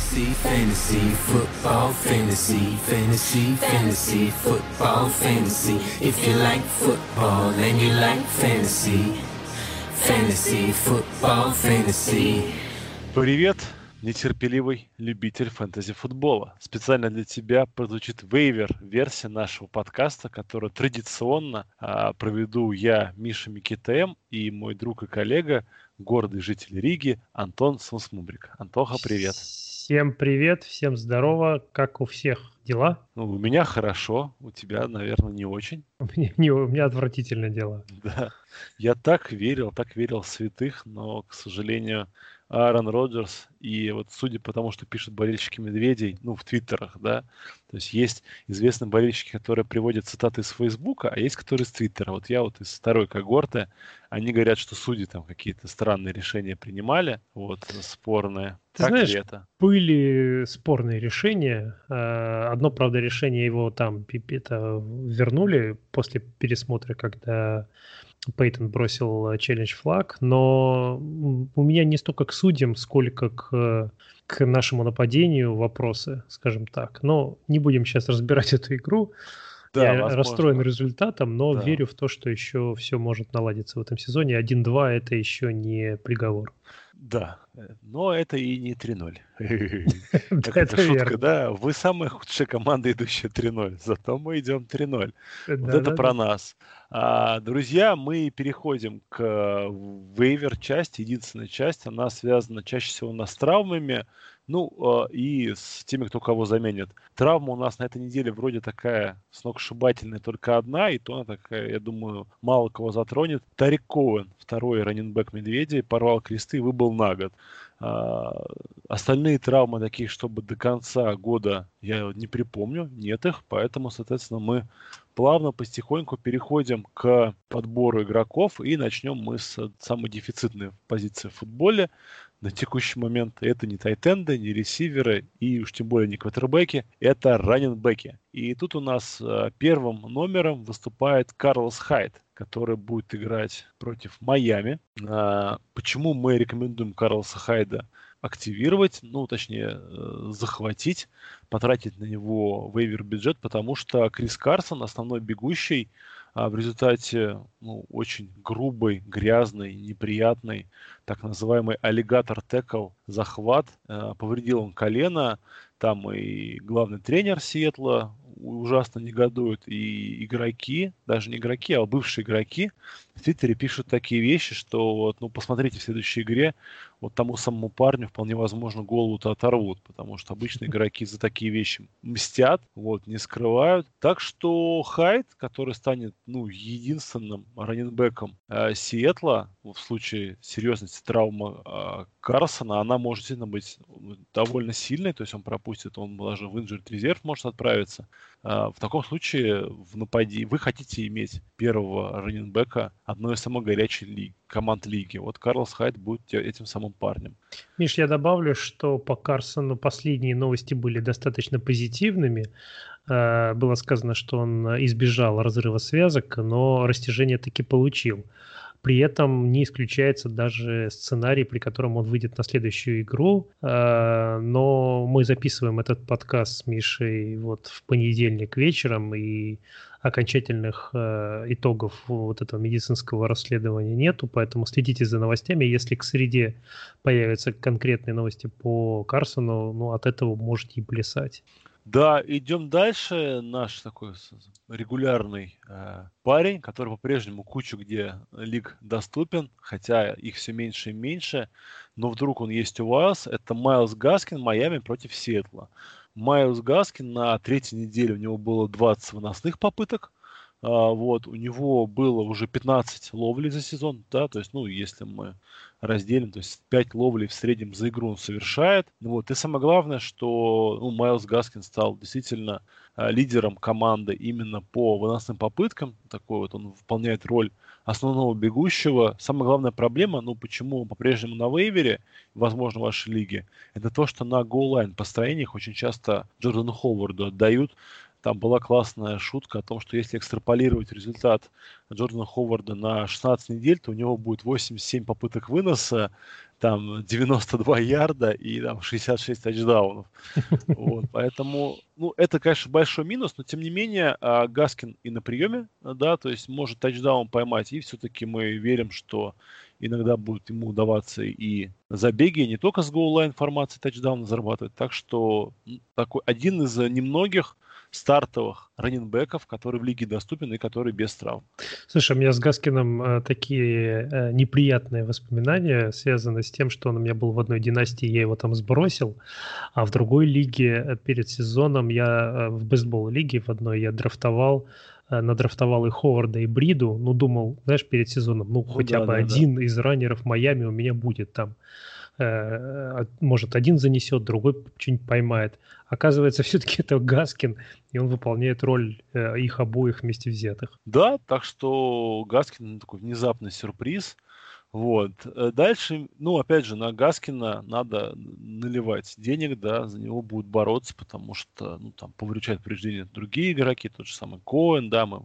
Fantasy, fantasy, football, fantasy, fantasy, fantasy, football, fantasy. If you like football and you like fantasy, fantasy, football, fantasy. Привет, нетерпеливый любитель фэнтези-футбола. Специально для тебя прозвучит вейвер версия нашего подкаста, которую традиционно а, проведу я, Миша Микитем, и мой друг и коллега, гордый житель Риги, Антон Сумсмубрик. Антоха, привет. Всем привет, всем здорово. Как у всех дела? Ну, у меня хорошо, у тебя, наверное, не очень. У меня, не, у меня отвратительно дела. Да. Я так верил, так верил в святых, но, к сожалению, Аарон Роджерс, и вот судя по тому, что пишут болельщики Медведей, ну, в твиттерах, да, то есть есть известные болельщики, которые приводят цитаты из Фейсбука, а есть, которые из Твиттера. Вот я вот из второй когорты, они говорят, что судьи там какие-то странные решения принимали, вот, спорные. Ты так знаешь, это? были спорные решения. Э, одно, правда, решение его там это вернули после пересмотра, когда Пейтон бросил челлендж флаг, но у меня не столько к судьям, сколько к, к нашему нападению вопросы, скажем так. Но не будем сейчас разбирать эту игру. Да, Я возможно. расстроен результатом, но да. верю в то, что еще все может наладиться в этом сезоне. 1-2 это еще не приговор. Да, э, но это и не 3-0. Это шутка, да? Вы самая худшая команда, идущая 3-0. Зато мы идем 3-0. Вот это про нас. А, друзья, мы переходим к вейвер части, единственная часть. Она связана чаще всего у нас с травмами, ну, а, и с теми, кто кого заменит. Травма у нас на этой неделе вроде такая сногсшибательная, только одна, и то она такая, я думаю, мало кого затронет. Тарик Коуэн, второй раненбэк Медведей, порвал кресты выбыл на год. А, остальные травмы такие, чтобы до конца года я не припомню, нет их, поэтому, соответственно, мы плавно, потихоньку переходим к подбору игроков и начнем мы с самой дефицитной позиции в футболе на текущий момент это не тайтенды, не ресиверы и уж тем более не квотербеки, это раненбеки. И тут у нас э, первым номером выступает Карлос Хайт, который будет играть против Майами. А, почему мы рекомендуем Карлоса Хайда активировать, ну, точнее, э, захватить, потратить на него вейвер бюджет, потому что Крис Карсон, основной бегущий, а в результате ну, очень грубый, грязный, неприятный, так называемый аллигатор текл захват, э, повредил он колено, там и главный тренер Сиэтла ужасно негодует, и игроки, даже не игроки, а бывшие игроки в Твиттере пишут такие вещи, что вот, ну, посмотрите в следующей игре, вот тому самому парню вполне возможно голову-то оторвут, потому что обычно игроки за такие вещи мстят, вот, не скрывают. Так что Хайт, который станет, ну, единственным раненбеком э, Сиэтла, в случае серьезности травмы э, Карсона, она может действительно быть довольно сильной, то есть он пропустит, он даже в injured резерв может отправиться. Э, в таком случае в напади вы хотите иметь первого раненбека одной из самых горячих лиг, команд лиги. Вот Карлос Хайт будет этим самым парнем. Миш, я добавлю, что по Карсону последние новости были достаточно позитивными. Э, было сказано, что он избежал разрыва связок, но растяжение таки получил. При этом не исключается даже сценарий, при котором он выйдет на следующую игру. Э, но мы записываем этот подкаст с Мишей вот в понедельник вечером, и окончательных э, итогов вот этого медицинского расследования нету, поэтому следите за новостями. Если к среде появятся конкретные новости по Карсону, ну, от этого можете и плясать. Да, идем дальше. Наш такой регулярный э, парень, который по-прежнему кучу где лиг доступен, хотя их все меньше и меньше, но вдруг он есть у вас. Это Майлз Гаскин, Майами против Сиэтла. Майлз Гаскин на третьей неделе у него было 20 выносных попыток, вот, у него было уже 15 ловлей за сезон, да, то есть, ну, если мы разделим, то есть 5 ловлей в среднем за игру он совершает. Вот, и самое главное, что ну, Майлз Гаскин стал действительно а, лидером команды именно по выносным попыткам. Такой вот он выполняет роль основного бегущего. Самая главная проблема, ну почему он по-прежнему на вейвере, возможно, в вашей лиге, это то, что на голлайн построениях очень часто Джордану Ховарду отдают там была классная шутка о том, что если экстраполировать результат Джордана Ховарда на 16 недель, то у него будет 87 попыток выноса, там 92 ярда и там 66 тачдаунов. Вот, поэтому, ну, это, конечно, большой минус, но тем не менее а, Гаскин и на приеме, да, то есть может тачдаун поймать, и все-таки мы верим, что иногда будет ему удаваться и забеги, не только с goal-line формации тачдауна зарабатывать. Так что такой один из немногих стартовых раннинбеков, который в лиге доступен и который без травм. Слушай, у меня с Гаскином э, такие э, неприятные воспоминания связаны с тем, что он у меня был в одной династии, я его там сбросил, а в другой лиге э, перед сезоном я э, в best ball лиге в одной я драфтовал э, надрафтовал и Ховарда, и Бриду, ну, думал, знаешь, перед сезоном, ну, ну хотя да, бы да, один да. из раннеров Майами у меня будет там. Э, может, один занесет, другой что-нибудь поймает. Оказывается, все-таки это Гаскин, и он выполняет роль э, их обоих вместе взятых. Да, так что Гаскин такой внезапный сюрприз. Вот. Э, дальше, ну, опять же, на Гаскина надо наливать денег, да, за него будут бороться, потому что, ну, там, повреждают повреждения другие игроки, тот же самый Коэн, да, мы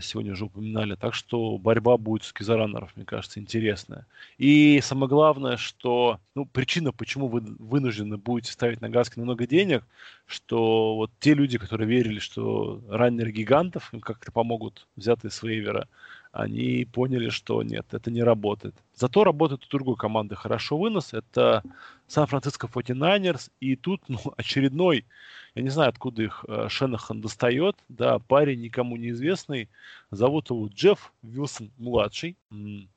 сегодня уже упоминали. Так что борьба будет с кизаранеров, мне кажется, интересная. И самое главное, что ну, причина, почему вы вынуждены будете ставить на Гаскина много денег, что вот те люди, которые верили, что раннеры гигантов им как-то помогут взятые с вейвера, они поняли, что нет, это не работает. Зато работает у другой команды хорошо вынос. Это Сан-Франциско 49ers. И тут ну, очередной, я не знаю, откуда их э, Шенахан достает. Да, парень никому неизвестный. Зовут его Джефф Вилсон-младший.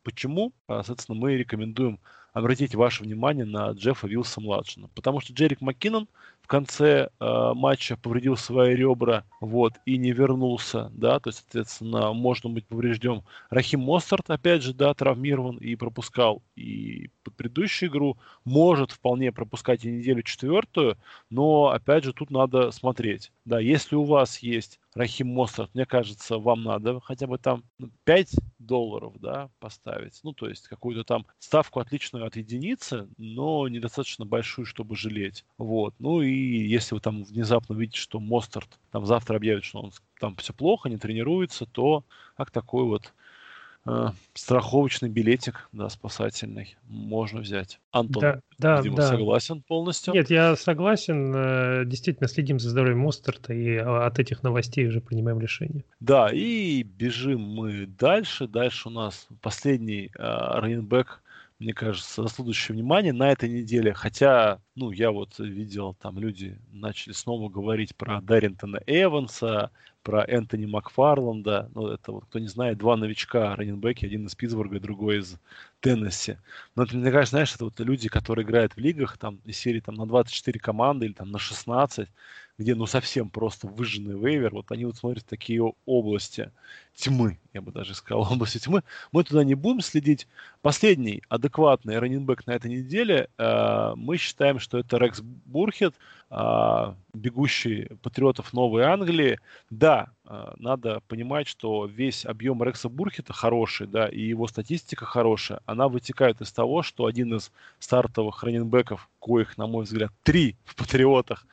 Почему? А, соответственно, мы рекомендуем обратить ваше внимание на Джеффа Вилса-младшего. Потому что Джерик Маккинон в конце э, матча повредил свои ребра, вот, и не вернулся, да, то есть, соответственно, можно быть поврежден. Рахим Мостарт, опять же, да, травмирован и пропускал и предыдущую игру, может вполне пропускать и неделю четвертую, но, опять же, тут надо смотреть, да, если у вас есть Рахим Мостер, мне кажется, вам надо хотя бы там 5 ну, долларов, да, поставить. Ну, то есть какую-то там ставку отличную от единицы, но недостаточно большую, чтобы жалеть. Вот. Ну и если вы там внезапно видите, что Мостарт там завтра объявит, что он там все плохо, не тренируется, то как такой вот э, страховочный билетик, да, спасательный, можно взять. Антон, да, да, видимо, да. согласен полностью? Нет, я согласен. Э, действительно, следим за здоровьем Мостерта и а, от этих новостей уже принимаем решение. Да, и бежим мы дальше. Дальше у нас последний э, раненбэк мне кажется, заслуживающее внимание на этой неделе. Хотя, ну, я вот видел, там люди начали снова говорить про Дарринтона Эванса, про Энтони Макфарланда. Ну, это вот, кто не знает, два новичка раненбеки, один из Питтсбурга, другой из Теннесси. Но это, мне кажется, знаешь, это вот люди, которые играют в лигах, там, из серии там, на 24 команды или там на 16, где, ну, совсем просто выжженный вейвер, вот они вот смотрят такие области тьмы, я бы даже сказал, области тьмы. Мы туда не будем следить. Последний адекватный раненбек на этой неделе, э, мы считаем, что это Рекс Бурхет, а, бегущий патриотов Новой Англии. Да, а, надо понимать, что весь объем Рекса Бурхета хороший, да, и его статистика хорошая. Она вытекает из того, что один из стартовых раненбеков, коих, на мой взгляд, три в Патриотах,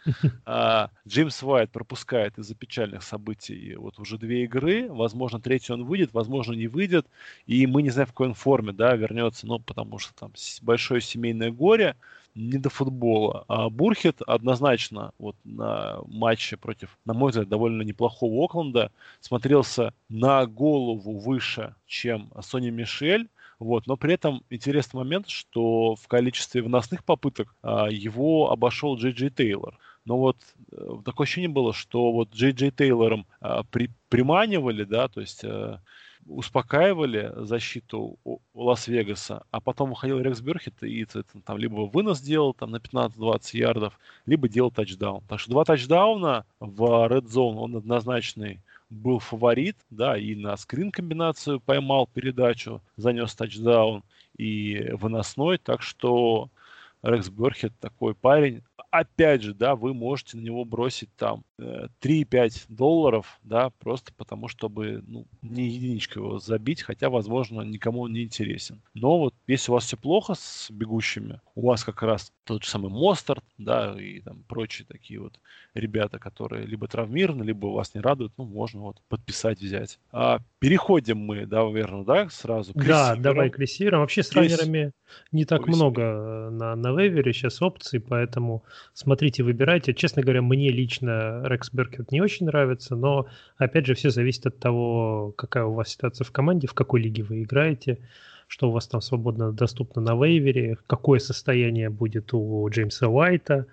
а, Джеймс Уайт пропускает из-за печальных событий вот уже две игры. Возможно, третий он выйдет, возможно, не выйдет. И мы не знаем, в какой он форме, да, вернется, ну, потому что там большое семейное горе не до футбола. А Бурхет однозначно вот на матче против, на мой взгляд, довольно неплохого Окленда смотрелся на голову выше, чем Сони Мишель. Вот, но при этом интересный момент, что в количестве выносных попыток а, его обошел Джей Джей Тейлор. Но вот э, такое ощущение было, что вот Джей Джей Тейлором а, при, приманивали, да, то есть а, успокаивали защиту Лас-Вегаса, а потом выходил Рекс Бюрхет и там либо вынос делал там на 15-20 ярдов, либо делал тачдаун. Так что два тачдауна в Red Zone, он однозначный был фаворит, да, и на скрин-комбинацию поймал передачу, занес тачдаун и выносной, так что Рекс Берхет такой парень, опять же, да, вы можете на него бросить там 3-5 э, долларов, да, просто потому, чтобы, ну, не единичку его забить, хотя, возможно, никому не интересен. Но вот если у вас все плохо с бегущими, у вас как раз тот же самый Мостарт, да, и там прочие такие вот ребята, которые либо травмированы, либо вас не радуют, ну, можно вот подписать, взять. А переходим мы, да, наверное, да, сразу к Да, ресиверам. давай к ресиверам. Вообще с раннерами не так много на, на вейвере сейчас опций, поэтому смотрите, выбирайте. Честно говоря, мне лично Рекс Беркет не очень нравится, но, опять же, все зависит от того, какая у вас ситуация в команде, в какой лиге вы играете что у вас там свободно доступно на вейвере, какое состояние будет у Джеймса Уайта.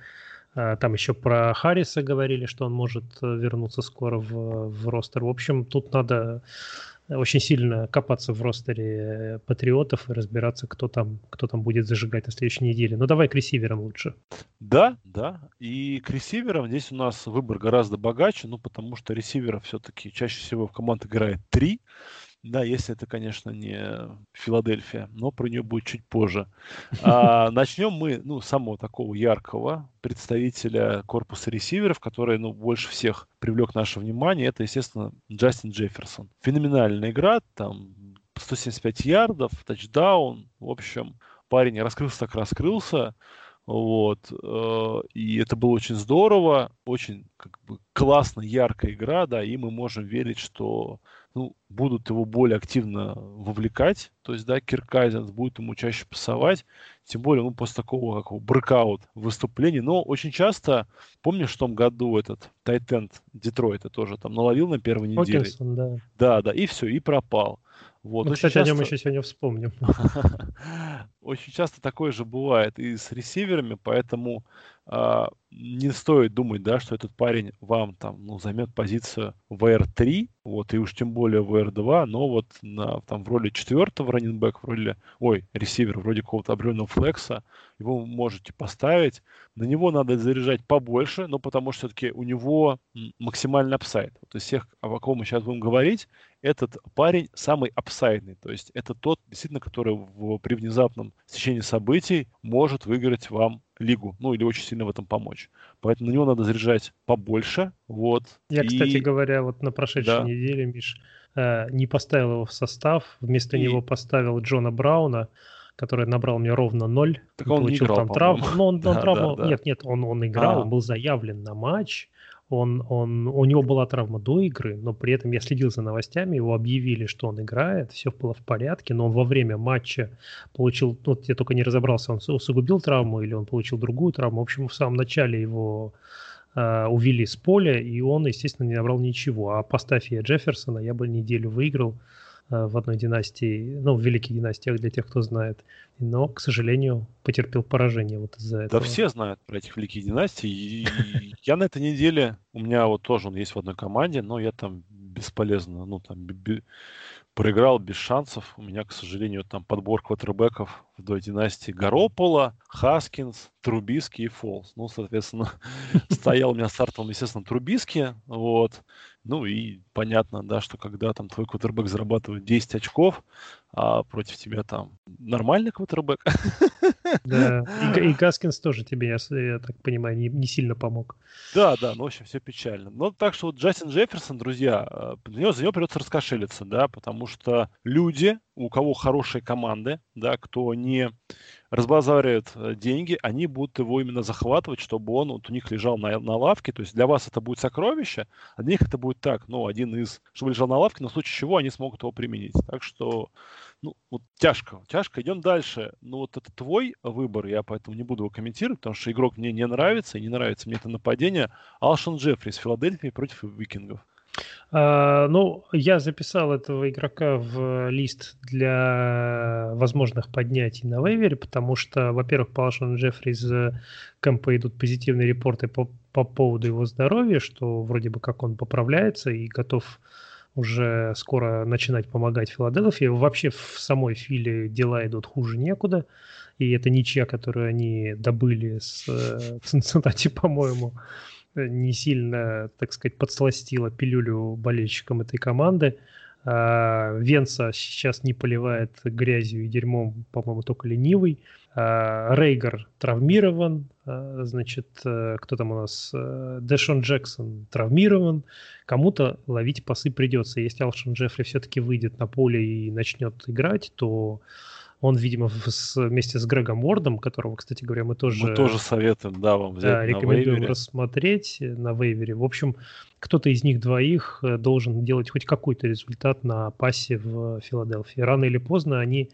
А, там еще про Харриса говорили, что он может э, вернуться скоро в, в ростер. В общем, тут надо очень сильно копаться в ростере патриотов и разбираться, кто там, кто там будет зажигать на следующей неделе. Ну давай к ресиверам лучше. Да, да. И к ресиверам здесь у нас выбор гораздо богаче, ну потому что ресиверов все-таки чаще всего в команд играет три. Да, если это, конечно, не Филадельфия, но про нее будет чуть позже. А, начнем мы, ну, самого такого яркого представителя корпуса ресиверов, который, ну, больше всех привлек наше внимание. Это, естественно, Джастин Джефферсон. Феноменальная игра, там 175 ярдов, тачдаун. В общем, парень раскрылся так раскрылся. Вот. Э, и это было очень здорово, очень как бы классно, яркая игра, да, и мы можем верить, что ну, будут его более активно вовлекать, то есть, да, Киркайзенс будет ему чаще пасовать, тем более, ну, после такого, как брекаут выступления, но очень часто, помнишь, в том году этот Тайтенд Детройта тоже там наловил на первой неделе? Окинсон, да. Да, да, и все, и пропал. Вот. Мы, кстати, часто... о нем еще сегодня вспомним. Очень часто такое же бывает и с ресиверами, поэтому э, не стоит думать, да, что этот парень вам там ну, займет позицию в R3, вот, и уж тем более в R2, но вот на, там, в роли четвертого раненбека, в роли, ой, ресивера, вроде какого-то определенного флекса, его можете поставить. На него надо заряжать побольше, но потому что все-таки у него максимальный апсайд. Вот из всех, о ком мы сейчас будем говорить, этот парень самый апсайдный. То есть это тот, действительно, который в, при внезапном стечении событий может выиграть вам лигу, ну или очень сильно в этом помочь. Поэтому на него надо заряжать побольше. Вот. Я, и... кстати говоря, вот на прошедшей да. неделе, Миш, э, не поставил его в состав, вместо и... него поставил Джона Брауна, который набрал мне ровно ноль. Так он получил не играл, там травму. Ну, он, он да, травму... Да, да. Нет, нет, он, он играл, а. он был заявлен на матч он, он, у него была травма до игры, но при этом я следил за новостями, его объявили, что он играет, все было в порядке, но он во время матча получил, ну, вот я только не разобрался, он усугубил травму или он получил другую травму. В общем, в самом начале его э, увели с поля, и он, естественно, не набрал ничего. А поставь я Джефферсона, я бы неделю выиграл. Э, в одной династии, ну, в великих династиях для тех, кто знает. Но, к сожалению, потерпел поражение вот из-за этого. Да все знают про этих великих династий. И я на этой неделе, у меня вот тоже он есть в одной команде, но я там бесполезно, ну, там проиграл без шансов. У меня, к сожалению, там подбор квотербеков в той династии Гаропола, Хаскинс, Трубиски и Фолс. Ну, соответственно, стоял у меня стартовым, естественно, Трубиски, вот. Ну и понятно, да, что когда там твой квотербек зарабатывает 10 очков, а против тебя там нормальный квотербек. Да, и, и Гаскинс тоже тебе, я, я так понимаю, не, не сильно помог. Да, да, ну, в общем, все печально. Ну, так что вот Джастин Джефферсон, друзья, э, за него, за него придется раскошелиться, да, потому что люди, у кого хорошие команды, да, кто не разбазаривает э, деньги, они будут его именно захватывать, чтобы он вот у них лежал на, на лавке. То есть для вас это будет сокровище, а для них это будет так, ну, один из, чтобы лежал на лавке, но в случае чего они смогут его применить. Так что, ну, вот тяжко, тяжко. Идем дальше. Ну, вот это твой выбор, я поэтому не буду его комментировать, потому что игрок мне не нравится, и не нравится мне это нападение. Алшон Джеффри из Филадельфии против Викингов. А, ну, я записал этого игрока в лист для возможных поднятий на вейвере, потому что, во-первых, по Алшону Джеффри из Кэмпа идут позитивные репорты по, по поводу его здоровья, что вроде бы как он поправляется и готов уже скоро начинать помогать Филадельфии. Вообще в самой Филе дела идут хуже некуда. И это ничья, которую они добыли с э, Цинциннати, по-моему, не сильно, так сказать, подсластила пилюлю болельщикам этой команды. А, Венца сейчас не поливает грязью и дерьмом, по-моему, только ленивый. А, Рейгар травмирован, а, значит, э, кто там у нас? Э, Дэшон Джексон травмирован. Кому-то ловить пасы придется. Если Алшон Джеффри все-таки выйдет на поле и начнет играть, то Он, видимо, с, вместе с Грегом Уордом, которого, кстати говоря, мы тоже... Мы тоже советуем, да, вам взять да, рекомендуем вейвере. рассмотреть на вейвере. В общем, кто-то из них двоих э, должен делать хоть какой-то результат на пасе в Филадельфии. Рано или поздно они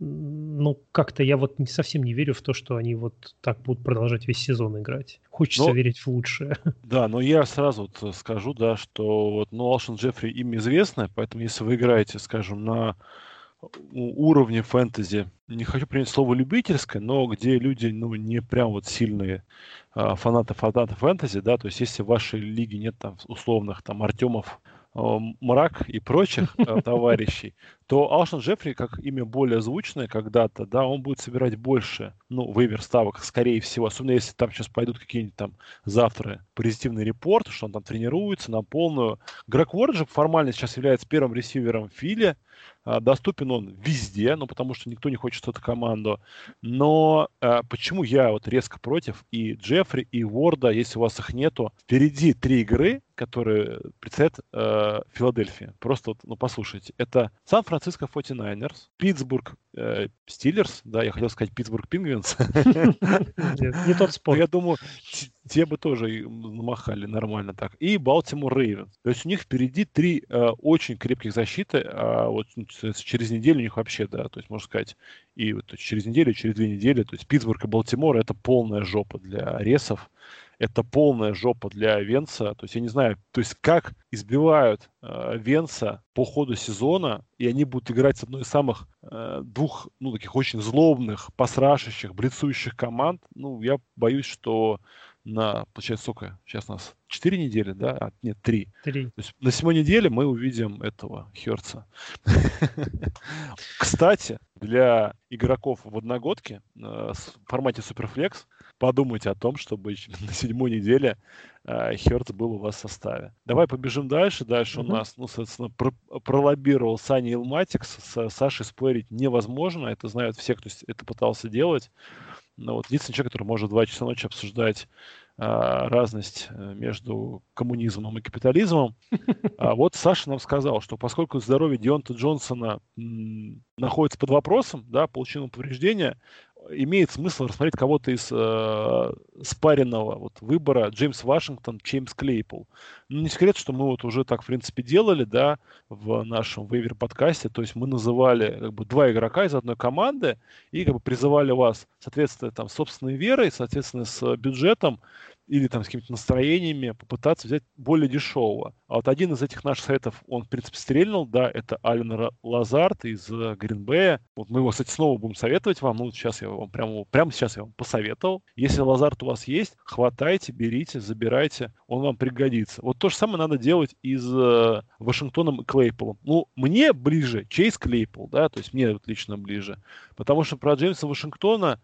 ну, как-то я вот не, совсем не верю в то, что они вот так будут продолжать весь сезон играть. Хочется но, верить в лучшее. Да, но я сразу вот скажу, да, что вот, ну, Алшин Джеффри им известно, поэтому если вы играете, скажем, на уровне фэнтези, не хочу принять слово любительское, но где люди, ну, не прям вот сильные а, фанаты фанаты фэнтези, да, то есть если в вашей лиге нет там условных там Артемов, Э, мрак и прочих э, товарищей, то Алшан Джеффри, как имя более звучное когда-то, да, он будет собирать больше, ну, вывер ставок, скорее всего, особенно если там сейчас пойдут какие-нибудь там завтра позитивные репорты, что он там тренируется на полную. Грег Уорд же формально сейчас является первым ресивером Фили, а, доступен он везде, ну, потому что никто не хочет эту команду. Но а, почему я вот резко против и Джеффри, и Уорда, если у вас их нету, впереди три игры, которые предстоят э, Филадельфии. Просто вот, ну, послушайте. Это Сан-Франциско 49ers, Питтсбург Стиллерс, да, я хотел сказать Питтсбург Пингвинс. Не тот спорт. Я думаю, те бы тоже намахали нормально так. И Балтимор Рейвен. То есть у них впереди три э, очень крепких защиты, а вот ну, через неделю у них вообще, да, то есть можно сказать, и через неделю, через две недели, то есть Питтсбург и Балтимор это полная жопа для ресов это полная жопа для Венца. То есть я не знаю, то есть как избивают э, Венца по ходу сезона, и они будут играть с одной из самых э, двух, ну, таких очень злобных, посрашащих, блицующих команд. Ну, я боюсь, что на, получается, сколько? Сейчас у нас 4 недели, да? А, нет, 3. 3. То есть на седьмой неделе мы увидим этого Херца. Кстати, для игроков в одногодке э, в формате Суперфлекс подумайте о том, чтобы на седьмой неделе э, Херц был у вас в составе. Давай побежим дальше. Дальше mm-hmm. у нас, ну, соответственно, про- пролоббировал Сани Илматикс. С Сашей спорить невозможно. Это знают все, кто это пытался делать. Но вот единственный человек, который может два часа ночи обсуждать а, разность э, между коммунизмом и капитализмом. А вот Саша нам сказал, что поскольку здоровье Дионта Джонсона находится под вопросом, да, получил повреждения, имеет смысл рассмотреть кого-то из э, спаренного вот, выбора Джеймс Вашингтон, Джеймс Клейпл. Ну, не секрет, что мы вот уже так, в принципе, делали, да, в нашем вейвер подкасте. То есть мы называли как бы два игрока из одной команды и как бы призывали вас, соответственно, там, собственной верой, соответственно, с бюджетом или там с какими-то настроениями попытаться взять более дешевого. А вот один из этих наших советов, он, в принципе, стрельнул, да, это Ален Лазарт из э, Гринбея. Вот мы его, кстати, снова будем советовать вам. Ну, сейчас я вам прямо, прямо сейчас я вам посоветовал. Если Лазарт у вас есть, хватайте, берите, забирайте, он вам пригодится. Вот то же самое надо делать и с э, Вашингтоном и Клейполом. Ну, мне ближе Чейз Клейпол, да, то есть мне вот лично ближе. Потому что про Джеймса Вашингтона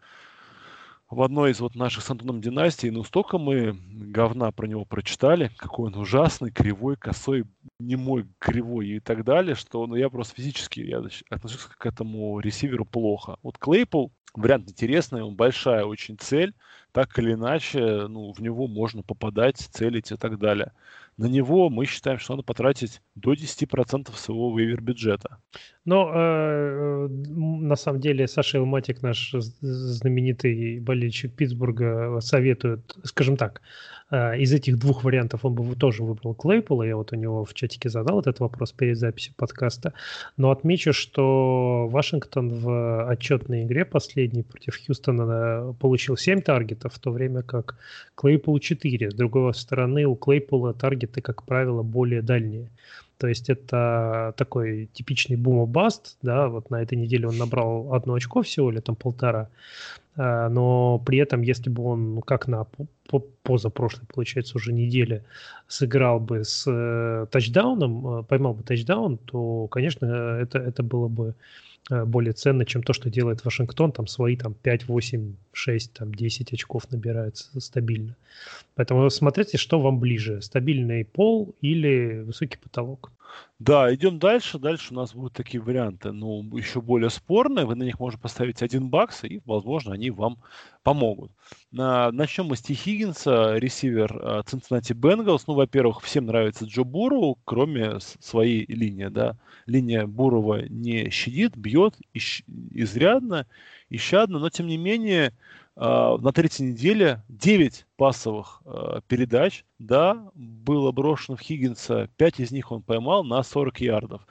в одной из вот наших с Антоном династий, ну, столько мы говна про него прочитали, какой он ужасный, кривой, косой, немой, кривой и так далее, что ну, я просто физически я отношусь к этому ресиверу плохо. Вот Клейпл, вариант интересный, он большая очень цель, так или иначе, ну, в него можно попадать, целить и так далее на него мы считаем, что надо потратить до 10% своего вейвер бюджета. Но э, на самом деле Саша Илматик, наш знаменитый болельщик Питтсбурга, советует, скажем так, Э, из этих двух вариантов он бы тоже выбрал Клейпола. Я вот у него в чатике задал этот вопрос перед записью подкаста. Но отмечу, что Вашингтон в отчетной игре последней против Хьюстона э, получил 7 таргетов, в то время как Клейпол 4. С другой стороны, у Клейпола таргеты, как правило, более дальние. То есть это такой типичный бума-баст, да, вот на этой неделе он набрал одно очко всего или там полтора, а, но при этом, если бы он, ну, как на позапрошлой, получается, уже неделе сыграл бы с э, тачдауном, э, поймал бы тачдаун, то, конечно, это, это было бы более ценно, чем то, что делает Вашингтон, там свои там 5, 8, 6, там 10 очков набирается стабильно. Поэтому смотрите, что вам ближе, стабильный пол или высокий потолок. Да, идем дальше. Дальше у нас будут такие варианты, ну, еще более спорные. Вы на них можете поставить один бакс, и, возможно, они вам помогут. Начнем мы с Ти Хиггинса, ресивер э, Cincinnati Bengals. Ну, во-первых, всем нравится Джо Буру, кроме своей линии, да. Линия Бурова не щадит, бьет изрядно, исчадно, но тем не менее на третьей неделе 9 пасовых э, передач, да, было брошено в Хиггинса, 5 из них он поймал на 40 ярдов.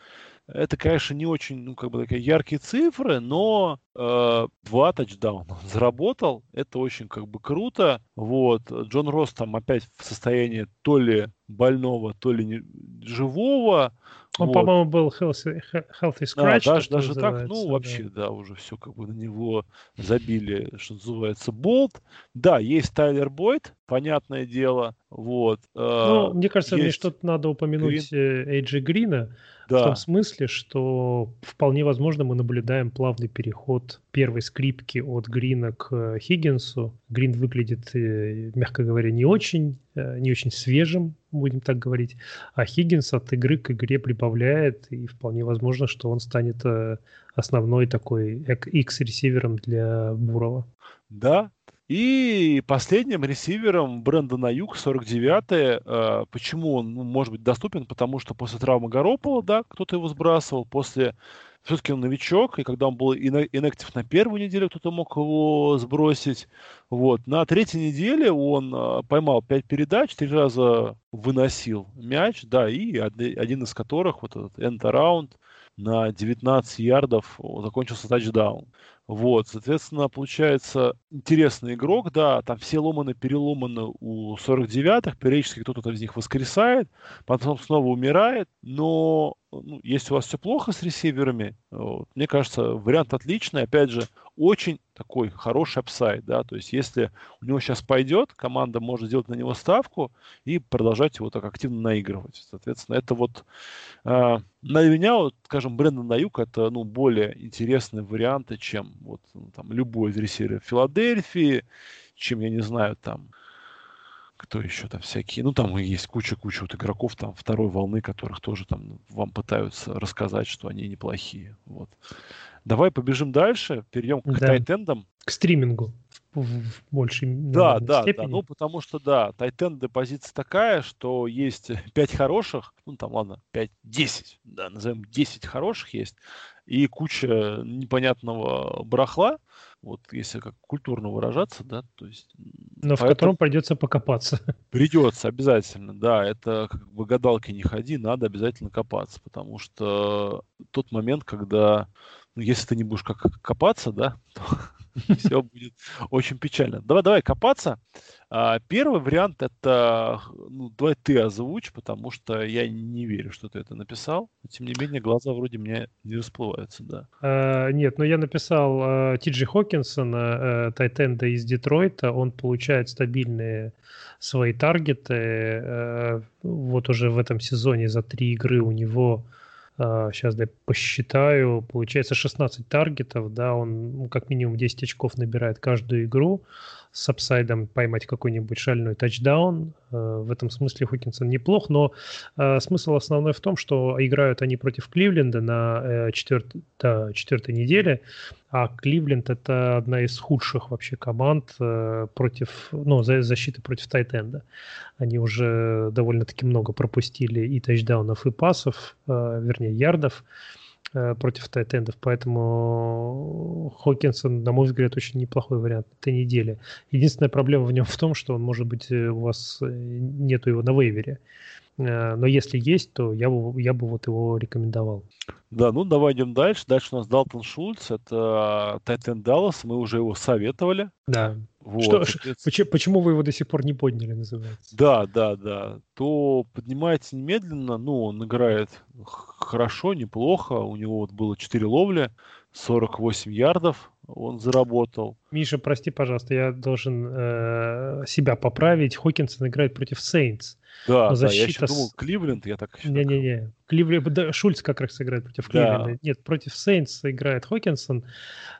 Это, конечно, не очень, ну, как бы такие яркие цифры, но э, два тачдауна заработал. Это очень, как бы, круто. Вот. Джон Росс там опять в состоянии то ли больного, то ли не, живого. Он, вот. по-моему, был healthy, healthy scratch. А, даже, даже так, ну, да. вообще, да, уже все как бы на него забили, что называется, болт. Да, есть Тайлер Бойд, понятное дело. Вот. Ну, мне кажется, есть мне что-то надо упомянуть Грин. Эйджи Грина. Да. В том смысле, что вполне возможно мы наблюдаем плавный переход первой скрипки от Грина к Хиггинсу. Грин выглядит, э, мягко говоря, не очень, э, не очень свежим, будем так говорить, а Хиггинс от игры к игре прибавляет, и вполне возможно, что он станет э, основной такой X-ресивером для Бурова. Да, и последним ресивером Брэндона Юг, 49-й. Э, почему он ну, может быть доступен? Потому что после травмы Гаропола, да, кто-то его сбрасывал. После все-таки он новичок, и когда он был инактив на первую неделю, кто-то мог его сбросить. Вот. На третьей неделе он э, поймал 5 передач, три раза выносил мяч, да, и один из которых, вот этот энд-раунд, на 19 ярдов закончился тачдаун. Вот, соответственно, получается интересный игрок, да, там все ломаны, переломаны у 49-х, периодически кто-то из них воскресает, потом снова умирает, но ну, если у вас все плохо с ресиверами, вот, мне кажется, вариант отличный, опять же, очень такой хороший апсайд, да, то есть если у него сейчас пойдет, команда может сделать на него ставку и продолжать его так активно наигрывать. Соответственно, это вот э, на меня, вот, скажем, Брэндон Наюк это, ну, более интересные варианты, чем вот ну, там любой из ресиверов Филадельфии, чем, я не знаю, там, кто еще там всякие, ну там есть куча-куча вот игроков там второй волны, которых тоже там вам пытаются рассказать, что они неплохие. Вот. Давай побежим дальше, перейдем к да. тайтендам. К стримингу в большей да, да, степени. Да, ну потому что, да, тайтенды позиция такая, что есть 5 хороших, ну там, ладно, 5, 10, да, назовем 10 хороших есть, и куча непонятного барахла, вот если как культурно выражаться, да, то есть... Но в котором придется покопаться. Придется, обязательно, да, это как бы гадалки не ходи, надо обязательно копаться, потому что тот момент, когда ну, если ты не будешь как копаться, да, то все будет очень печально. Давай, давай копаться. А, первый вариант это, ну, давай ты озвучь, потому что я не верю, что ты это написал. Тем не менее, глаза вроде меня не расплываются, да. А, нет, но я написал а, Ти Джи Хокинсона, а, тайт-энда из Детройта. Он получает стабильные свои таргеты. Вот уже в этом сезоне за три игры у него Сейчас а, я посчитаю. Получается 16 таргетов, да, он ну, как минимум 10 очков набирает каждую игру с апсайдом поймать какой-нибудь шальной тачдаун. Э, в этом смысле Хокинсон неплох, но э, смысл основной в том, что играют они против Кливленда на четвертой, да, четвертой неделе, а Кливленд это одна из худших вообще команд э, против, ну, за защиты против Тайтенда. Они уже довольно-таки много пропустили и тачдаунов, и пасов, вернее, ярдов. Э, против тайтендов, поэтому Хокинсон, на мой взгляд, очень неплохой вариант этой недели. Единственная проблема в нем в том, что он, может быть, э, у вас э, нету его на вейвере. Но если есть, то я бы, я бы вот его рекомендовал. Да, ну давай идем дальше. Дальше у нас Далтон Шульц, это Тайтен Даллас, мы уже его советовали. Да. Вот, что, почему, почему вы его до сих пор не подняли, называется? Да, да, да. То поднимается немедленно, ну, он играет хорошо, неплохо. У него вот было 4 ловли, 48 ярдов он заработал. Миша, прости, пожалуйста, я должен э, себя поправить. Хокинсон играет против Сейнтс. Да, защита... да, я еще думал, Кливленд, я так Не-не-не, Кливленд, да, Шульц как раз играет против Кливленда. Да. Нет, против Сейнс играет Хокинсон.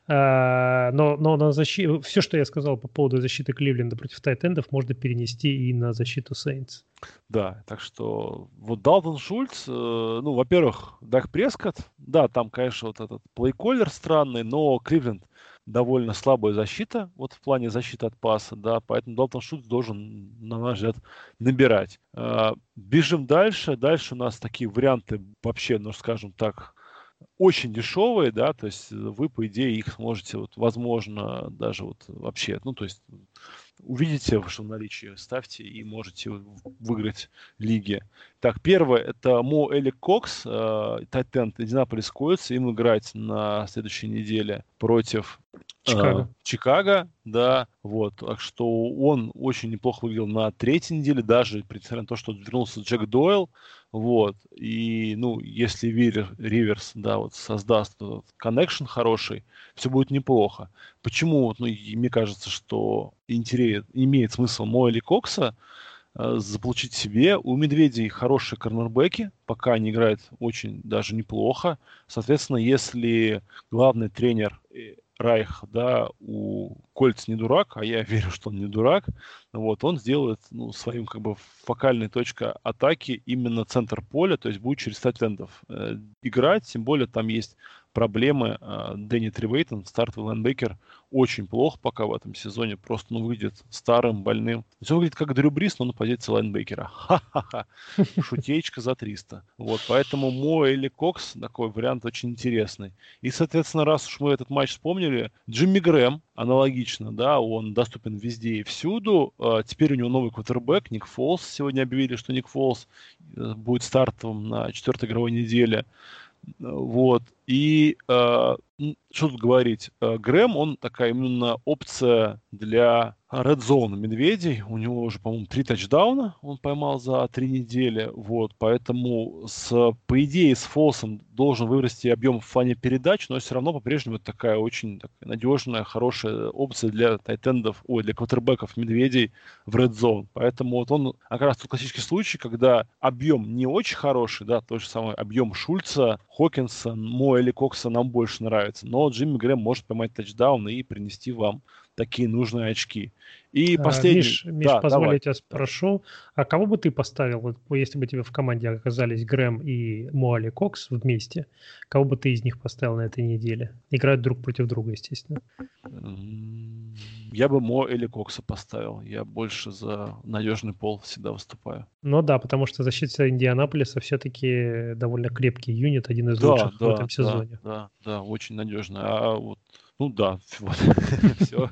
А, но, но на защиту, все, что я сказал по поводу защиты Кливленда против Тайтендов, можно перенести и на защиту Сейнс. Да, так что вот Далтон Шульц, э, ну, во-первых, Дак Прескотт, да, там, конечно, вот этот плейколлер странный, но Кливленд довольно слабая защита, вот в плане защиты от паса, да, поэтому Далтон Шутс должен, на наш взгляд, набирать. А, бежим дальше. Дальше у нас такие варианты вообще, ну, скажем так, очень дешевые, да, то есть вы, по идее, их сможете, вот, возможно, даже вот вообще, ну, то есть увидите в наличии, ставьте и можете выиграть лиги. Так, первое, это Мо Эли Кокс, э, Тайтенд Индианаполис Койц, им играть на следующей неделе против Чикаго. Э, Чикаго, да, вот, так что он очень неплохо выглядел на третьей неделе, даже при на то, что вернулся Джек Дойл, вот, и, ну, если Риверс, да, вот создаст коннекшн хороший, все будет неплохо. Почему, ну, мне кажется, что интерес, имеет смысл Моэли Кокса. э, заполучить себе. У Медведей хорошие корнербеки, пока они играют очень даже неплохо. Соответственно, если главный тренер э, Райх, да, у Кольц не дурак, а я верю, что он не дурак, вот, он сделает, ну, своим, как бы, фокальной точкой атаки именно центр поля, то есть будет через тайт-эндов э, играть, тем более там есть проблемы. Э, Дэнни Треватан, стартовый лайнбекер, очень плохо пока в этом сезоне. Просто ну, выглядит старым, больным. То есть он выглядит как Дрю Брис, но на позиции лайнбекера. Ха-ха-ха. Шутеечка за 300. Вот, поэтому Мо Али-Кокс, такой вариант очень интересный. И, соответственно, раз уж мы этот матч вспомнили, Джимми Грэм, аналогично, да, он доступен везде и всюду. А, теперь у него новый квотербек, Ник Фоулс. Сегодня объявили, что Ник Фоулс э, будет стартовым на четвертой игровой неделе. Вот. И э, что тут говорить? Э, Грэм, он такая именно опция для Red Zone медведей. У него уже, по-моему, три тачдауна он поймал за три недели. Вот, поэтому, с, по идее, с Фолсом должен вырасти объем в плане передач, но все равно по-прежнему это такая очень такая надежная, хорошая опция для тайтендов, ой, для квотербеков медведей в Red Zone. Поэтому вот он как раз тот классический случай, когда объем не очень хороший, да, тот же самый объем Шульца, Хокинса, Мо или Кокса нам больше нравится. Но Джимми Грэм может поймать тачдаун и принести вам такие нужные очки. И а, последний... Миш, Миш да, позволь, давай. я тебя спрошу. А кого бы ты поставил, если бы тебе в команде оказались Грэм и Муали Кокс вместе, кого бы ты из них поставил на этой неделе? Играют друг против друга, естественно. Я бы Мо или Кокса поставил. Я больше за надежный пол всегда выступаю. Ну да, потому что защита Индианаполиса все-таки довольно крепкий юнит, один из да, лучших да, в этом сезоне. Да, да, да, очень надежный. А вот ну да, вот, все.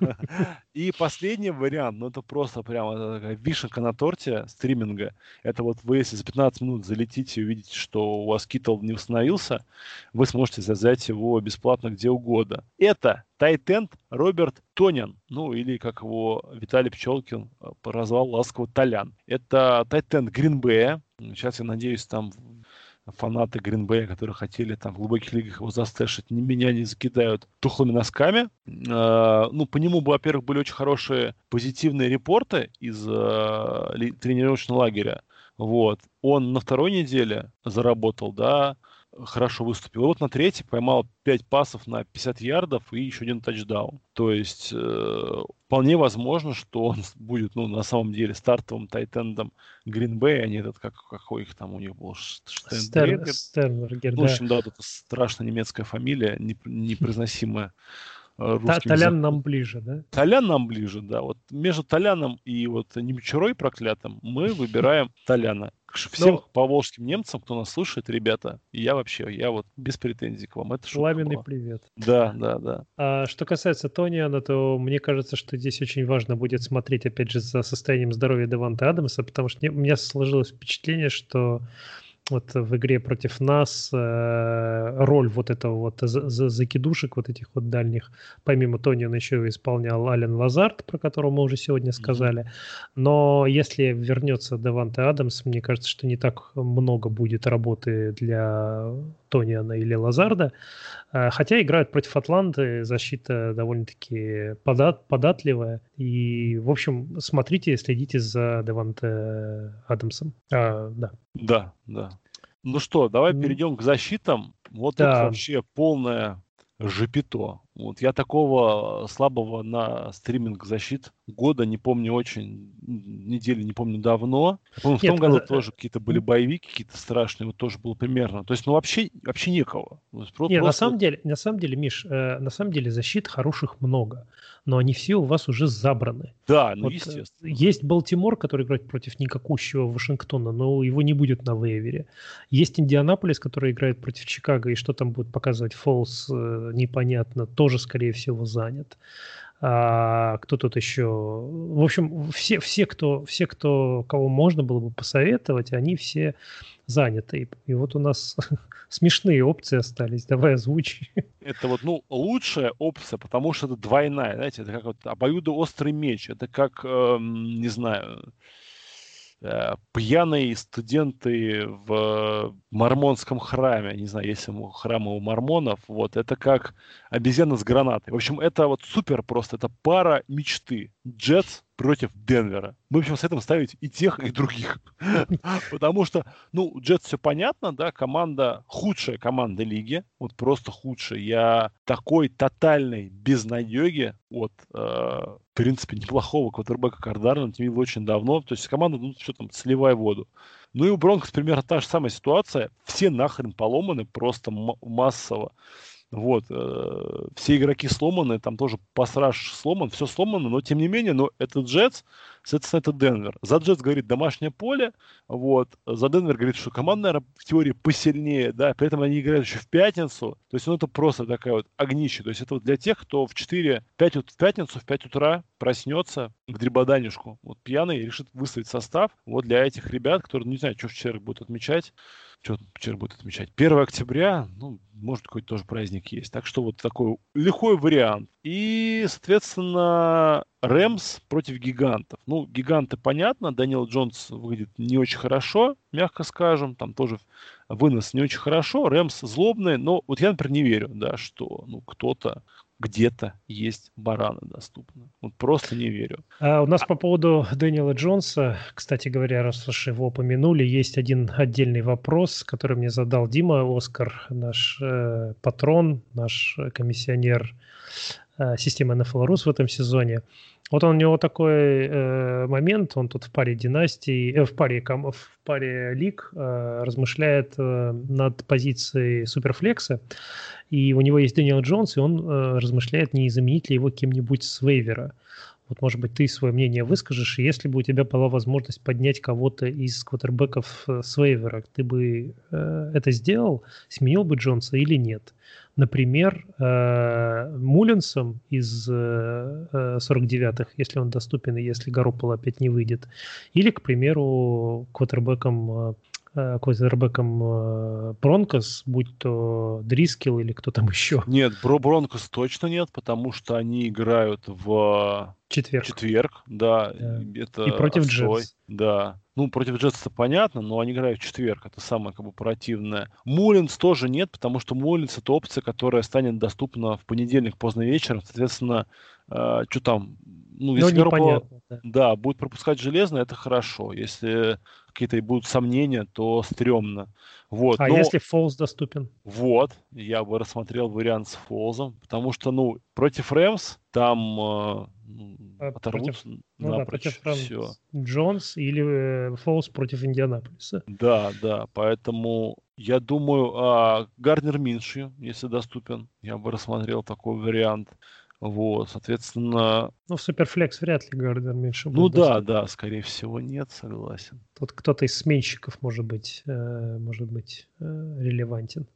И последний вариант, ну это просто прямо вишенка на торте стриминга. Это вот вы, если за 15 минут залетите и увидите, что у вас Китл не восстановился, вы сможете взять его бесплатно где угодно. Это Тайтенд Роберт Тонян, ну или как его Виталий Пчелкин э, прозвал ласково Толян. Это Тайтенд Гринбея. Сейчас, я надеюсь, там фанаты Гринбея, которые хотели там в глубоких лигах его застэшить, ни меня не закидают тухлыми носками. Э, ну, по нему, во-первых, были очень хорошие позитивные репорты из э, тренировочного лагеря. Вот. Он на второй неделе заработал, да, хорошо выступил. И вот на третий поймал 5 пасов на 50 ярдов и еще один тачдаун. То есть э, вполне возможно, что он будет ну, на самом деле стартовым тайтендом Гринбэй, а не этот, как, какой их там у них был, Штенбергер. Стернбергер, ну, в общем, да, вот это страшная немецкая фамилия, непроизносимая. Э, русским Толян нам ближе, да? Толян нам ближе, да. Вот между Толяном и вот Немчурой проклятым мы выбираем Толяна. Всем Но... поволжским немцам, кто нас слушает, ребята, я вообще, я вот без претензий к вам. Это Пламенный привет. Да, да, да. А что касается Тониана, то мне кажется, что здесь очень важно будет смотреть, опять же, за состоянием здоровья Деванта Адамса, потому что у меня сложилось впечатление, что вот в игре против нас э, роль вот этого вот за, за, закидушек вот этих вот дальних, помимо Тони он еще исполнял Ален Лазард, про которого мы уже сегодня сказали. Но если вернется Деванте Адамс, мне кажется, что не так много будет работы для Тониана или Лазарда. Э, хотя играют против Атланты, защита довольно-таки подат, податливая. И, в общем, смотрите, следите за Деванте Адамсом. А, да. Да, да. Ну что, давай перейдем к защитам. Вот да. тут вообще полное жепито. Вот я такого слабого на стриминг защит года не помню очень недели, не помню, давно. По-моему, в Нет, том году а... тоже какие-то были боевики, какие-то страшные, вот тоже было примерно. То есть, ну, вообще, вообще некого. Нет, просто... на самом деле, на самом деле, Миш, э, на самом деле защит хороших много, но они все у вас уже забраны. Да, ну, вот, э, естественно. Есть Балтимор, который играет против никакущего Вашингтона, но его не будет на вейвере. Есть Индианаполис, который играет против Чикаго, и что там будет показывать Фолс, э, непонятно, тоже, скорее всего, занят а, кто тут еще? В общем, все, все, кто, все, кто, кого можно было бы посоветовать, они все заняты. И вот у нас смешные опции остались. Давай озвучи. Это вот, ну, лучшая опция, потому что это двойная, знаете, это как вот обоюдоострый меч. Это как, эм, не знаю, пьяные студенты в мормонском храме, не знаю, есть храмы у мормонов, вот, это как обезьяна с гранатой. В общем, это вот супер просто, это пара мечты. Джетс против Денвера. Мы, в общем, с этим ставить и тех, и других. Потому что, ну, Джет все понятно, да, команда, худшая команда лиги, вот просто худшая. Я такой тотальной безнадеги от, э, в принципе, неплохого квотербека Кардарна не видел очень давно. То есть команда, ну, что там, сливай воду. Ну и у Бронкос примерно та же самая ситуация. Все нахрен поломаны просто массово. Вот, э, все игроки сломаны, там тоже пассаж сломан, все сломано, но тем не менее, но это Джетс, соответственно, это Денвер. За Джетс говорит домашнее поле, вот, за Денвер говорит, что команда, в теории посильнее, да, при этом они играют еще в пятницу, то есть, ну, это просто такая вот огнище, то есть, это вот для тех, кто в 4, 5, в пятницу, в 5 утра проснется к дребоданежку, вот, пьяный, решит выставить состав, вот для этих ребят, которые, ну, не знаю, что в четверг будут отмечать, что четверг будет отмечать? 1 октября, ну, может, какой-то тоже праздник есть. Так что вот такой лихой вариант. И, соответственно, Рэмс против гигантов. Ну, гиганты, понятно, Даниэл Джонс выглядит не очень хорошо, мягко скажем, там тоже вынос не очень хорошо, Рэмс злобный, но вот я, например, не верю, да, что ну, кто-то где-то есть бараны доступны. Вот просто не верю. А у нас по поводу Дэниела Джонса, кстати говоря, раз уж его упомянули, есть один отдельный вопрос, который мне задал Дима Оскар, наш э, патрон, наш комиссионер э, системы NFL Rus в этом сезоне. Вот он, у него такой э, момент, он тут в паре династий, э, в паре в паре лиг э, размышляет э, над позицией суперфлекса, и у него есть Дэниел Джонс, и он э, размышляет, не заменить ли его кем-нибудь с вейвера. Вот, может быть, ты свое мнение выскажешь, если бы у тебя была возможность поднять кого-то из квотербеков э, с вейвера, ты бы э, это сделал, сменил бы Джонса или нет? Например, э, Мулинсом из э, 49-х, э, если он доступен и если Гаропол опять не выйдет. Или, к примеру, квотербеком э, квотербеком Бронкос, будь то Дрискил или кто там еще. Нет, Бро Бронкос точно нет, потому что они играют в четверг. Четверг, да. да. Это И против Джетс. Да. Ну, против Джетс это понятно, но они играют в четверг. Это самое как бы противное. Мулинс тоже нет, потому что Мулинс это опция, которая станет доступна в понедельник поздно вечером. Соответственно, э, что там, ну, если ну, Гаропо, да. да, будет пропускать железно, это хорошо. Если какие-то будут сомнения, то стрёмно. Вот, а но... если Фолз доступен? Вот, я бы рассмотрел вариант с Фолзом, потому что, ну, против Рэмс там э, а, оторвутся против, ну, да, против все. Джонс или э, Фолз против Индианаполиса. Да, да, поэтому я думаю, а Гарнер Минши, если доступен, я бы рассмотрел такой вариант. Вот, соответственно... Ну, в Суперфлекс вряд ли Гардер меньше Ну да, доступен. да, скорее всего нет, согласен. Тут кто-то из сменщиков может быть, э, может быть релевантен.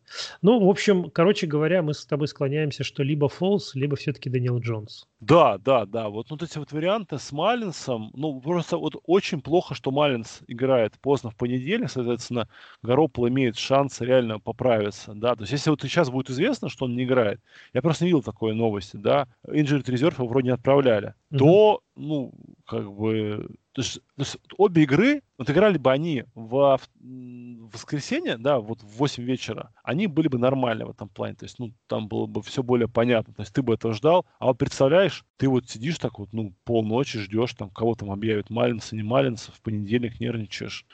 Ну, в общем, короче говоря, мы с тобой склоняемся, что либо Фолс, либо все-таки Даниэл Джонс. Да, да, да. Вот, ну, вот эти вот варианты с Маллинсом, ну, просто вот очень плохо, что Маллинс играет поздно в понедельник, соответственно, Garoppolo имеет шанс реально поправиться, да. То есть, если вот сейчас будет известно, что он не играет, я просто не видел такой новости, да, Injured Reserve его вроде не отправляли, mm-hmm. то, ну, как бы, то есть, то есть обе игры, вот играли бы они в, в воскресенье, да, вот в 8 вечера, они были бы нормальны в этом плане. То есть, ну, там было бы все более понятно. То есть ты бы этого ждал. А вот представляешь, ты вот сидишь так вот, ну, полночи ждешь, там, кого там объявят Малинса, не Малинса, в понедельник нервничаешь.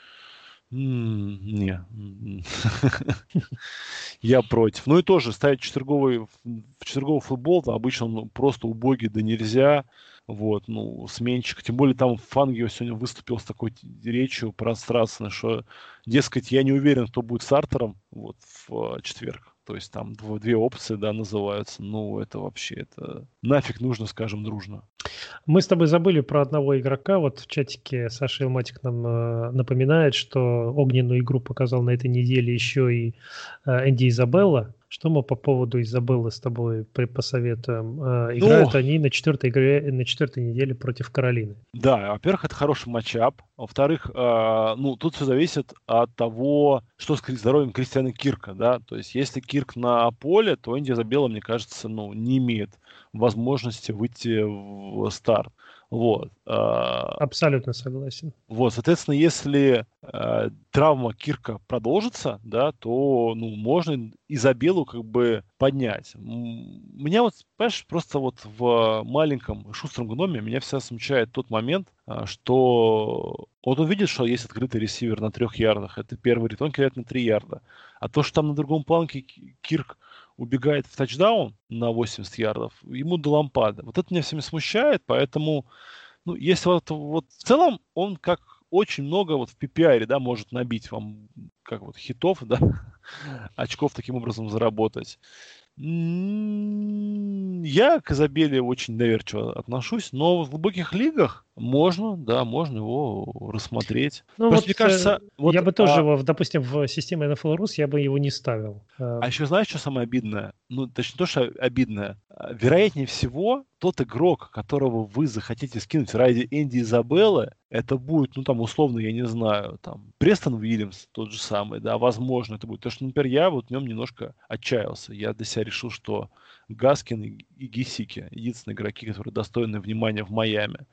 Не. Я против. Ну и тоже ставить четверговый, в четверговый футбол, обычно он просто убогий, да нельзя. Вот, ну, сменщик. Тем более там Фангио сегодня выступил с такой речью пространственной, что, дескать, я не уверен, кто будет стартером вот, в э, четверг. То есть там две опции, да, называются. Ну, это вообще, это нафиг нужно, скажем, дружно. Мы с тобой забыли про одного игрока. Вот в чатике Саша Илматик нам э, напоминает, что огненную игру показал на этой неделе еще и э, Энди Изабелла. Что мы по поводу Изабеллы с тобой посоветуем? Э, играют ну, они на четвертой игре, на четвертой неделе против Каролины. Да, во-первых, это хороший матчап. Во-вторых, э, ну, тут все зависит от того, что с здоровьем Кристиана Кирка, да. То есть, если Кирк на поле, то Инди Изабелла, мне кажется, ну, не имеет возможности выйти в старт. Вот. А, Абсолютно согласен. Вот, соответственно, если э, травма Кирка продолжится, да, то ну, можно Изабелу как бы поднять. Меня вот, понимаешь, просто вот в маленьком шустром гноме меня всегда смущает тот момент, а, что вот он видит, что есть открытый ресивер на трех ярдах, это первый рит, он кидает на три ярда. А то, что там на другом планке Кирк убегает в тачдаун на 80 ярдов, ему до лампады. Вот это меня всеми смущает, поэтому, ну, если вот, вот в целом он как очень много вот в PPR, да, может набить вам как вот хитов, да, очков таким образом заработать. Я к Изабеле очень доверчиво отношусь, но в глубоких лигах можно, да, можно его рассмотреть. Ну, вот, мне кажется, э, вот, я бы тоже а... его, допустим, в системе NFL Rus я бы его не ставил. А еще знаешь, что самое обидное? Ну, точнее, то, что обидное. А, вероятнее всего, тот игрок, которого вы захотите скинуть ради Энди Изабеллы, это будет, ну, там, условно, я не знаю, там, Престон Уильямс, тот же самый, да, возможно, это будет. Потому что, например, я вот в нем немножко отчаялся. Я для себя решил, что Гаскин и, Гисики единственные игроки, которые достойны внимания в Майами.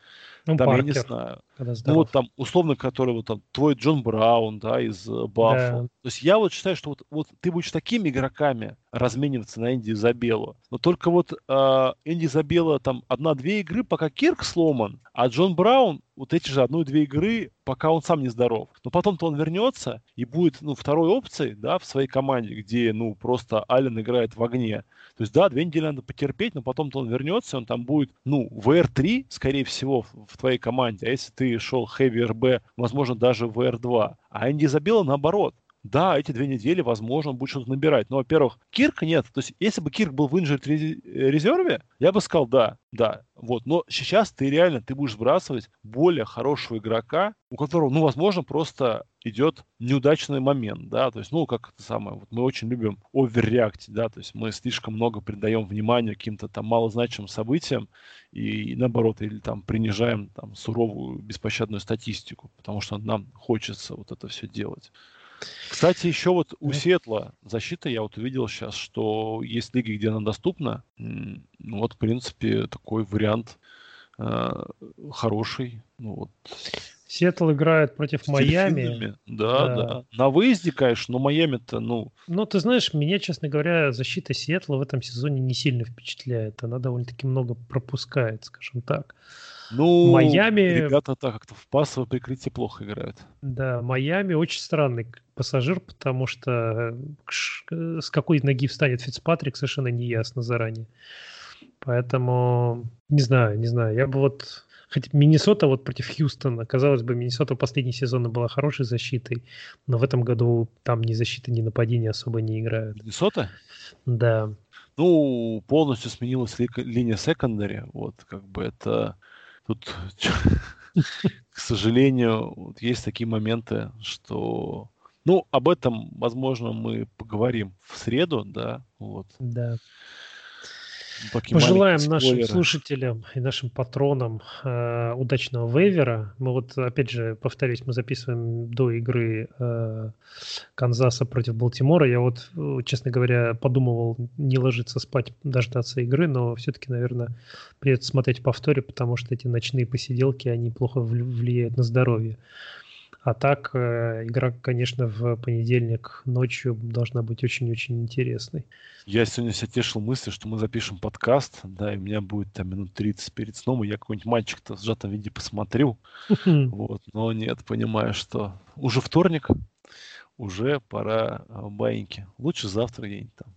Ну, там, Паркер, я не знаю. Ну, вот там, условно, который вот там, твой Джон Браун, да, из э, Баффа. Да. То есть я вот считаю, что вот, вот ты будешь такими игроками размениваться на Инди Изабеллу. Но только вот э, Инди Изабелла там одна-две игры, пока Кирк сломан, а Джон Браун вот эти же одну-две игры, пока он сам не здоров. Но потом-то он вернется и будет, ну, второй опцией, да, в своей команде, где, ну, просто Аллен играет в огне. То есть, да, две недели надо потерпеть, но потом-то он вернется, он там будет, ну, VR3, скорее всего, в твоей команде. А если ты шел Heavy RB, возможно, даже VR2. А Энди Изабелла наоборот да, эти две недели, возможно, он будет что-то набирать. Но, во-первых, Кирк нет. То есть, если бы Кирк был в инжирт резерве, я бы сказал, да, да. Вот. Но сейчас ты реально, ты будешь сбрасывать более хорошего игрока, у которого, ну, возможно, просто идет неудачный момент, да, то есть, ну, как это самое, вот мы очень любим оверреактить, да, то есть мы слишком много придаем внимания каким-то там малозначимым событиям и, наоборот, или там принижаем там суровую беспощадную статистику, потому что нам хочется вот это все делать. Кстати, еще вот у Сетла защита, я вот увидел сейчас, что есть лиги, где она доступна. Ну, вот, в принципе, такой вариант э, хороший. Ну, вот. Сиэтл играет против Майами. Да, да, да. На выезде, конечно, но Майами-то, ну... Ну, ты знаешь, меня, честно говоря, защита Сиэтла в этом сезоне не сильно впечатляет. Она довольно-таки много пропускает, скажем так. Ну, Майами... ребята так как-то в пассовое прикрытие плохо играют. Да, Майами очень странный пассажир, потому что э, с какой ноги встанет Фицпатрик, совершенно не ясно заранее. Поэтому, не знаю, не знаю. Я бы вот... Хотя Миннесота вот против Хьюстона, казалось бы, Миннесота в последние сезоны была хорошей защитой, но в этом году там ни защита, ни нападения особо не играют. Миннесота? Да. Ну, полностью сменилась ли, линия секондари. Вот, как бы это Тут, к сожалению, есть такие моменты, что... Ну, об этом, возможно, мы поговорим в среду, да, вот. Да. Пожелаем нашим слушателям и нашим патронам э, удачного вейвера. Мы вот, опять же, повторюсь, мы записываем до игры э, Канзаса против Балтимора. Я вот, э, честно говоря, подумывал не ложиться спать, дождаться игры, но все-таки, наверное, придется смотреть повторе, потому что эти ночные посиделки, они плохо влияют на здоровье. А так, э, игра, конечно, в понедельник ночью должна быть очень-очень интересной. Я сегодня себя тешил мыслью, что мы запишем подкаст, да, и у меня будет там минут 30 перед сном, и я какой-нибудь мальчик-то в сжатом виде посмотрю. Вот, но нет, понимаю, что уже вторник, уже пора а, баиньки. Лучше завтра где-нибудь там.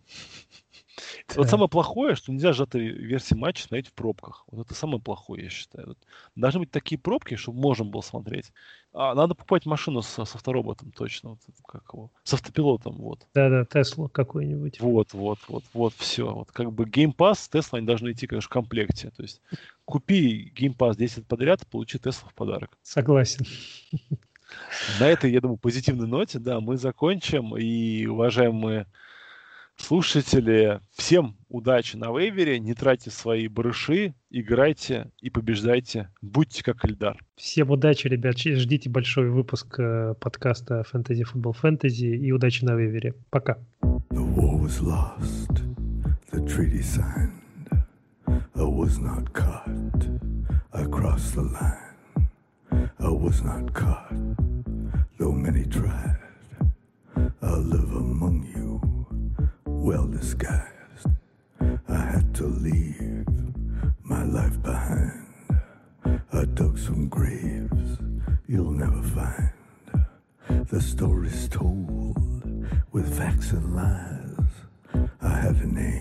Да. Вот самое плохое, что нельзя сжатой версии матча смотреть в пробках. Вот это самое плохое, я считаю. Вот. Должны быть такие пробки, чтобы можно было смотреть. А, надо покупать машину с, с автороботом, точно. Вот, как его, с автопилотом, вот. Да-да, Теслу какой-нибудь. Вот, вот, вот, вот, все. Вот как бы Game Pass, Tesla, они должны идти, конечно, в комплекте. То есть купи Game Pass 10 подряд, получи Tesla в подарок. Согласен. На этой, я думаю, позитивной ноте, да, мы закончим. И, уважаемые слушатели, всем удачи на вейвере, не тратьте свои барыши, играйте и побеждайте, будьте как Эльдар. Всем удачи, ребят, ждите большой выпуск э, подкаста Fantasy Football Fantasy и удачи на вейвере. Пока. The war was lost, the treaty signed, I was not caught, I crossed the line, I was not caught, though many tried, I live among. Well disguised. I had to leave my life behind. I dug some graves you'll never find. The stories told with facts and lies. I had a name,